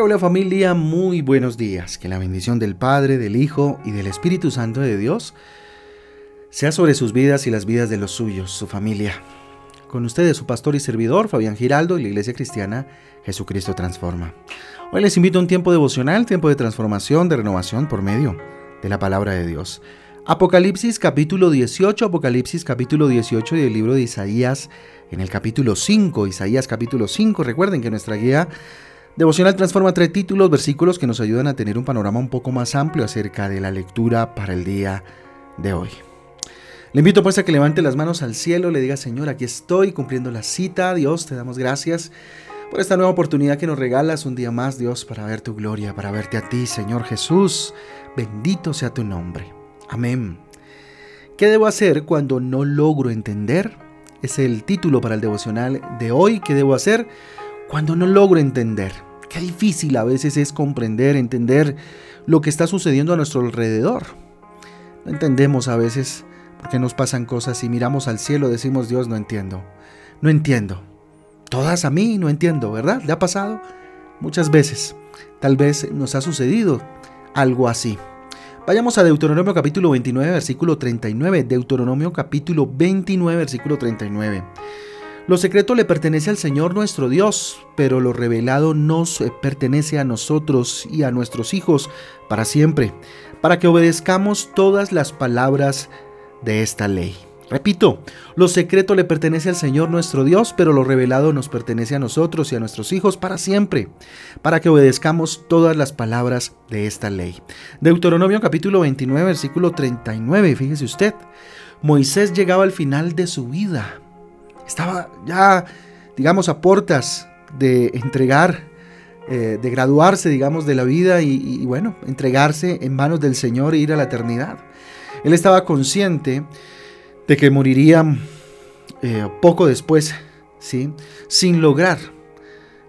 Hola, familia, muy buenos días. Que la bendición del Padre, del Hijo y del Espíritu Santo de Dios sea sobre sus vidas y las vidas de los suyos, su familia. Con ustedes su pastor y servidor, Fabián Giraldo, y la Iglesia Cristiana Jesucristo Transforma. Hoy les invito a un tiempo devocional, tiempo de transformación, de renovación por medio de la palabra de Dios. Apocalipsis capítulo 18, Apocalipsis capítulo 18 y el libro de Isaías en el capítulo 5, Isaías capítulo 5. Recuerden que nuestra guía Devocional transforma tres títulos, versículos que nos ayudan a tener un panorama un poco más amplio acerca de la lectura para el día de hoy. Le invito pues a que levante las manos al cielo, le diga Señor, aquí estoy cumpliendo la cita, Dios, te damos gracias por esta nueva oportunidad que nos regalas un día más, Dios, para ver tu gloria, para verte a ti, Señor Jesús. Bendito sea tu nombre. Amén. ¿Qué debo hacer cuando no logro entender? Es el título para el devocional de hoy. ¿Qué debo hacer cuando no logro entender? Qué difícil a veces es comprender, entender lo que está sucediendo a nuestro alrededor. No entendemos a veces por qué nos pasan cosas y miramos al cielo decimos, Dios, no entiendo. No entiendo. Todas a mí no entiendo, ¿verdad? ¿Le ha pasado? Muchas veces. Tal vez nos ha sucedido algo así. Vayamos a Deuteronomio capítulo 29, versículo 39. Deuteronomio capítulo 29, versículo 39. Lo secreto le pertenece al Señor nuestro Dios, pero lo revelado nos pertenece a nosotros y a nuestros hijos para siempre, para que obedezcamos todas las palabras de esta ley. Repito, lo secreto le pertenece al Señor nuestro Dios, pero lo revelado nos pertenece a nosotros y a nuestros hijos para siempre, para que obedezcamos todas las palabras de esta ley. Deuteronomio capítulo 29, versículo 39, fíjese usted, Moisés llegaba al final de su vida estaba ya, digamos, a puertas de entregar, eh, de graduarse, digamos, de la vida y, bueno, entregarse en manos del Señor e ir a la eternidad. Él estaba consciente de que moriría eh, poco después, ¿sí? sin lograr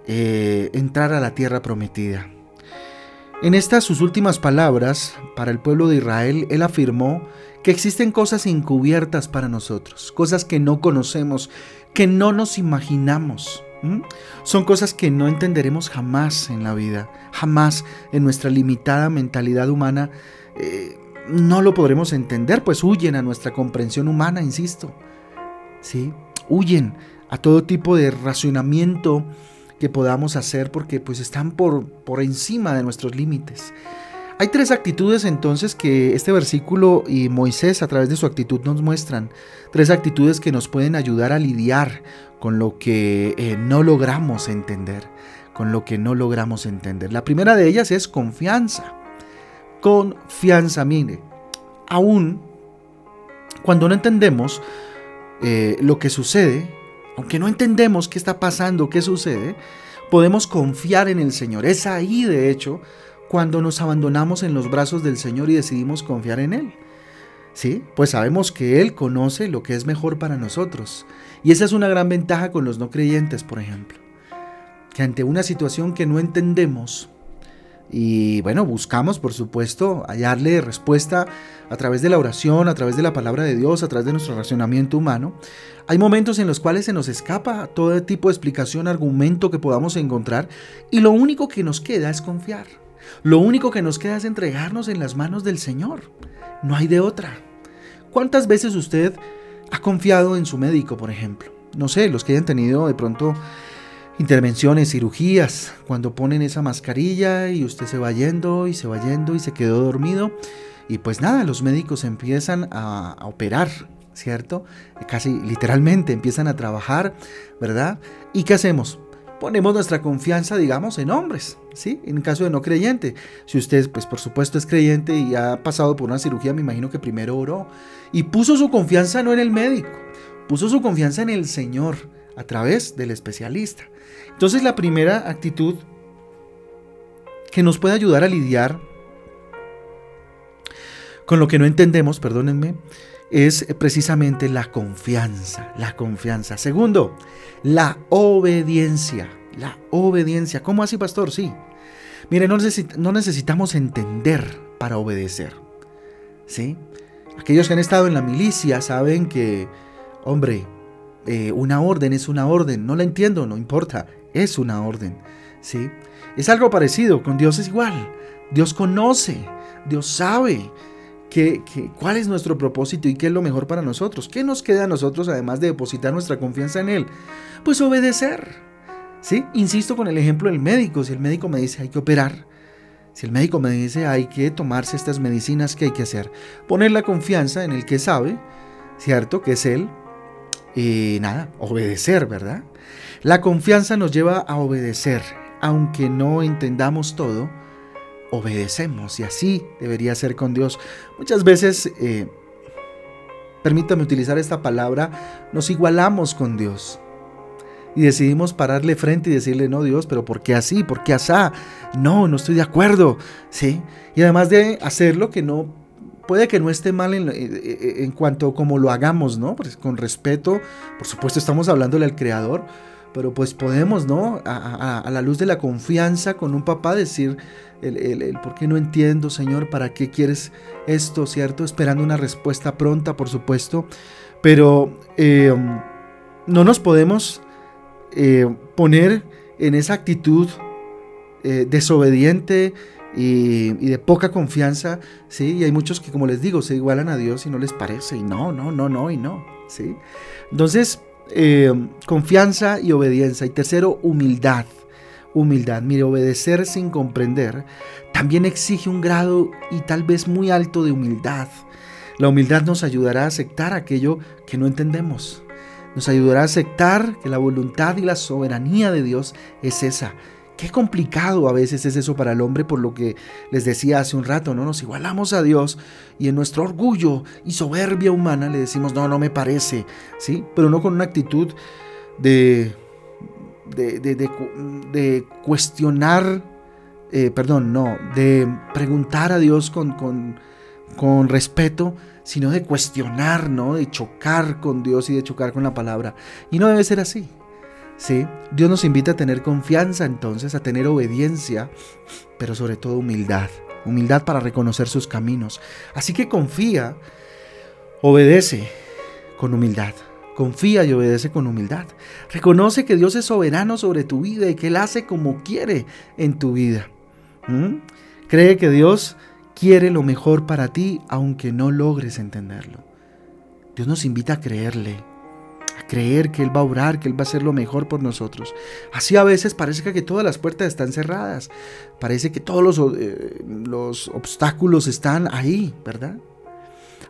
eh, entrar a la tierra prometida. En estas sus últimas palabras para el pueblo de Israel, él afirmó que existen cosas encubiertas para nosotros, cosas que no conocemos, que no nos imaginamos. Son cosas que no entenderemos jamás en la vida, jamás en nuestra limitada mentalidad humana. Eh, no lo podremos entender, pues huyen a nuestra comprensión humana, insisto. ¿Sí? Huyen a todo tipo de racionamiento que podamos hacer porque pues están por, por encima de nuestros límites. Hay tres actitudes entonces que este versículo y Moisés a través de su actitud nos muestran. Tres actitudes que nos pueden ayudar a lidiar con lo que eh, no logramos entender. Con lo que no logramos entender. La primera de ellas es confianza. Confianza, mire. Aún cuando no entendemos eh, lo que sucede, aunque no entendemos qué está pasando, qué sucede, podemos confiar en el Señor. Es ahí, de hecho, cuando nos abandonamos en los brazos del Señor y decidimos confiar en Él. ¿Sí? Pues sabemos que Él conoce lo que es mejor para nosotros. Y esa es una gran ventaja con los no creyentes, por ejemplo. Que ante una situación que no entendemos, y bueno, buscamos, por supuesto, hallarle respuesta a través de la oración, a través de la palabra de Dios, a través de nuestro racionamiento humano. Hay momentos en los cuales se nos escapa todo tipo de explicación, argumento que podamos encontrar, y lo único que nos queda es confiar. Lo único que nos queda es entregarnos en las manos del Señor. No hay de otra. ¿Cuántas veces usted ha confiado en su médico, por ejemplo? No sé, los que hayan tenido de pronto intervenciones, cirugías, cuando ponen esa mascarilla y usted se va yendo y se va yendo y se quedó dormido. Y pues nada, los médicos empiezan a, a operar, ¿cierto? Casi literalmente empiezan a trabajar, ¿verdad? ¿Y qué hacemos? Ponemos nuestra confianza, digamos, en hombres, ¿sí? En caso de no creyente. Si usted, pues por supuesto es creyente y ha pasado por una cirugía, me imagino que primero oró y puso su confianza no en el médico, puso su confianza en el Señor a través del especialista. Entonces la primera actitud que nos puede ayudar a lidiar con lo que no entendemos, perdónenme, es precisamente la confianza, la confianza. Segundo, la obediencia, la obediencia. ¿Cómo así, pastor? Sí. Mire, no, necesitamos entender para obedecer. ¿Sí? Aquellos que han estado en la milicia saben que, hombre, eh, una orden es una orden. No la entiendo, no importa, es una orden. ¿sí? Es algo parecido, con Dios es igual. Dios conoce, Dios sabe que, cuál es nuestro propósito y qué es lo mejor para nosotros. ¿Qué nos queda a nosotros además de depositar nuestra confianza en Él? Pues obedecer. ¿Sí? Insisto con el ejemplo del médico. Si el médico me dice hay que operar, si el médico me dice hay que tomarse estas medicinas, ¿qué hay que hacer? Poner la confianza en el que sabe, ¿cierto? Que es Él. Y nada, obedecer, ¿verdad? La confianza nos lleva a obedecer, aunque no entendamos todo, obedecemos y así debería ser con Dios. Muchas veces, eh, permítame utilizar esta palabra, nos igualamos con Dios y decidimos pararle frente y decirle, no Dios, pero ¿por qué así? ¿Por qué asá? No, no estoy de acuerdo, ¿sí? Y además de hacerlo, que no, puede que no esté mal en, en cuanto como lo hagamos, ¿no? Pues con respeto, por supuesto estamos hablándole al Creador, pero pues podemos, ¿no? A, la luz de la confianza con un papá decir, el, por qué no entiendo, Señor, para qué quieres esto, ¿cierto? Esperando una respuesta pronta, por supuesto, pero eh, no nos podemos eh, poner en esa actitud eh, desobediente y, y, de poca confianza, ¿sí? Y hay muchos que, como les digo, se igualan a Dios y no les parece, y no, no, no, no, y no, ¿sí? Entonces, eh, confianza y obediencia. Y tercero, humildad. Humildad. Mire, obedecer sin comprender también exige un grado y tal vez muy alto de humildad. La humildad nos ayudará a aceptar aquello que no entendemos. Nos ayudará a aceptar que la voluntad y la soberanía de Dios es esa, Qué complicado a veces es eso para el hombre, por lo que les decía hace un rato, ¿no? Nos igualamos a Dios y en nuestro orgullo y soberbia humana le decimos, no, no me parece, ¿sí? Pero no con una actitud de, de, cuestionar, eh, perdón, no, de preguntar a Dios con, con, con respeto, sino de cuestionar, ¿no? De chocar con Dios y de chocar con la palabra. Y no debe ser así. Dios nos invita a tener confianza entonces, a tener obediencia, pero sobre todo humildad. Humildad para reconocer sus caminos. Así que confía, obedece con humildad. Confía y obedece con humildad. Reconoce que Dios es soberano sobre tu vida y que Él hace como quiere en tu vida. Cree que Dios quiere lo mejor para ti aunque no logres entenderlo. Dios nos invita a creerle, creer que Él va a orar, que Él va a hacer lo mejor por nosotros. Así a veces parece que todas las puertas están cerradas, parece que todos los, eh, los obstáculos están ahí, ¿verdad?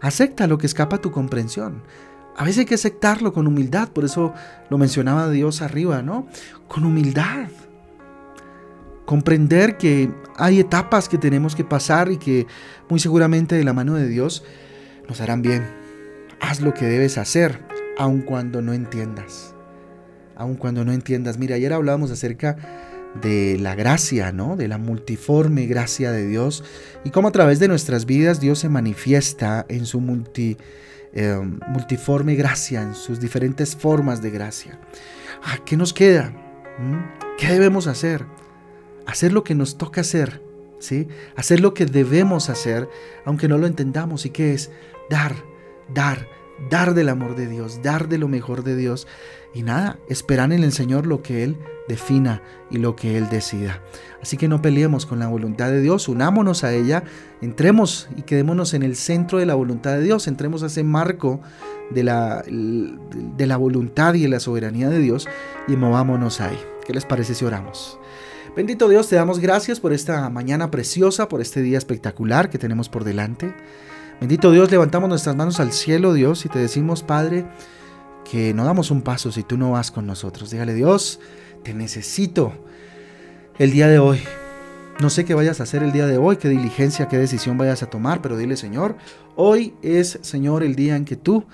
Acepta lo que escapa a tu comprensión. A veces hay que aceptarlo con humildad, por eso lo mencionaba Dios arriba, ¿no? Con humildad. Comprender que hay etapas que tenemos que pasar y que muy seguramente de la mano de Dios nos harán bien. Haz lo que debes hacer aun cuando no entiendas. Aun cuando no entiendas. Mira, ayer hablábamos acerca de la gracia, ¿no? De la multiforme gracia de Dios y cómo a través de nuestras vidas Dios se manifiesta en su multi, em, multiforme gracia, en sus diferentes formas de gracia. Ah, ¿Qué nos queda? ¿Mm? ¿Qué debemos hacer? Hacer lo que nos toca hacer, ¿sí? Hacer lo que debemos hacer, aunque no lo entendamos. ¿Y qué es? Dar, dar, dar del amor de Dios, dar de lo mejor de Dios. Y nada, esperar en el Señor lo que Él defina y lo que Él decida. Así que no peleemos con la voluntad de Dios, unámonos a ella, entremos y quedémonos en el centro de la voluntad de Dios, entremos a ese marco de la, de la voluntad y de la soberanía de Dios y movámonos ahí. ¿Qué les parece si oramos? Bendito Dios, te damos gracias por esta mañana preciosa, por este día espectacular que tenemos por delante. Bendito Dios, levantamos nuestras manos al cielo, Dios, y te decimos, Padre, que no damos un paso si tú no vas con nosotros. Dígale, Dios, te necesito el día de hoy. No sé qué vayas a hacer el día de hoy, qué diligencia, qué decisión vayas a tomar, pero dile, Señor, hoy es, Señor, el día en que tú,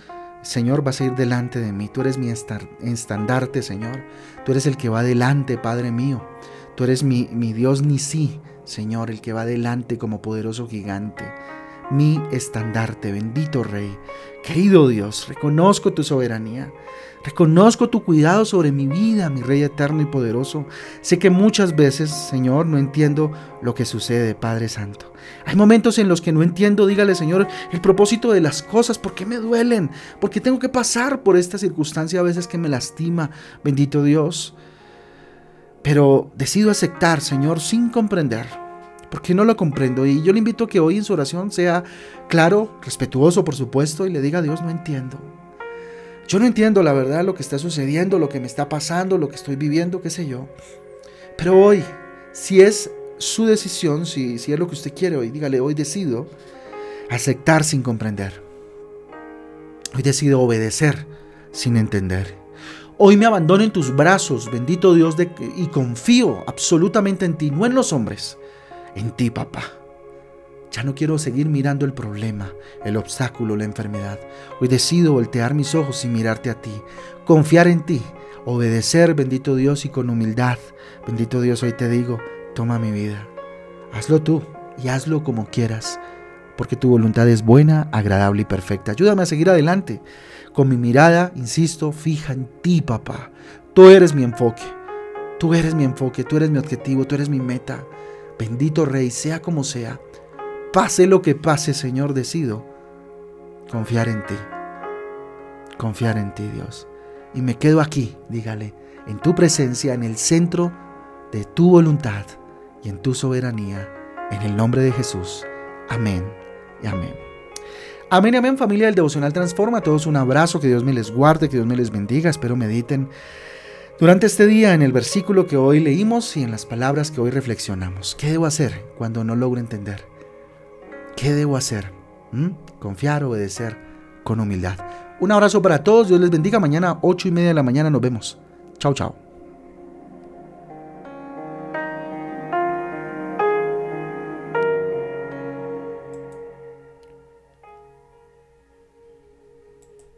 Señor, vas a ir delante de mí. Tú eres mi estandarte, Señor. Tú eres el que va delante, Padre mío. Tú eres mi, Dios ni sí, Señor, el que va delante como poderoso gigante mi estandarte, bendito Rey. Querido Dios, reconozco tu soberanía, reconozco tu cuidado sobre mi vida, mi Rey eterno y poderoso. Sé que muchas veces, Señor, no entiendo lo que sucede, Padre Santo. Hay momentos en los que no entiendo, dígale, Señor, el propósito de las cosas, por qué me duelen, por qué tengo que pasar por esta circunstancia a veces que me lastima, bendito Dios. Pero decido aceptar, Señor, sin comprender, porque no lo comprendo. Y yo le invito que hoy en su oración sea claro, respetuoso, por supuesto, y le diga a Dios, no entiendo. Yo no entiendo la verdad lo que está sucediendo, lo que me está pasando, lo que estoy viviendo, qué sé yo. Pero hoy, si es su decisión, si, si es lo que usted quiere hoy, dígale, hoy decido aceptar sin comprender. Hoy decido obedecer sin entender. Hoy me abandono en tus brazos, bendito Dios, y confío absolutamente en ti, no en los hombres, en ti, papá. Ya no quiero seguir mirando el problema, el obstáculo, la enfermedad. Hoy decido voltear mis ojos y mirarte a ti, confiar en ti, obedecer, bendito Dios, y con humildad. Bendito Dios, hoy te digo, toma mi vida. Hazlo tú y hazlo como quieras, porque tu voluntad es buena, agradable y perfecta. Ayúdame a seguir adelante, con mi mirada, insisto, fija en ti, papá. Tú eres mi enfoque, tú eres mi enfoque, tú eres mi objetivo, tú eres mi meta. Bendito Rey, sea como sea. Pase lo que pase, Señor, decido confiar en ti. Confiar en ti, Dios. Y me quedo aquí, dígale, en tu presencia, en el centro de tu voluntad y en tu soberanía, en el nombre de Jesús. Amén y amén. Amén y amén familia del Devocional Transforma. A todos un abrazo, que Dios me les guarde, que Dios me les bendiga. Espero mediten durante este día en el versículo que hoy leímos y en las palabras que hoy reflexionamos. ¿Qué debo hacer cuando no logro entender? ¿Qué debo hacer? ¿Mm? Confiar, obedecer con humildad. Un abrazo para todos, Dios les bendiga. Mañana, ocho y media de la mañana, nos vemos. Chao, chao.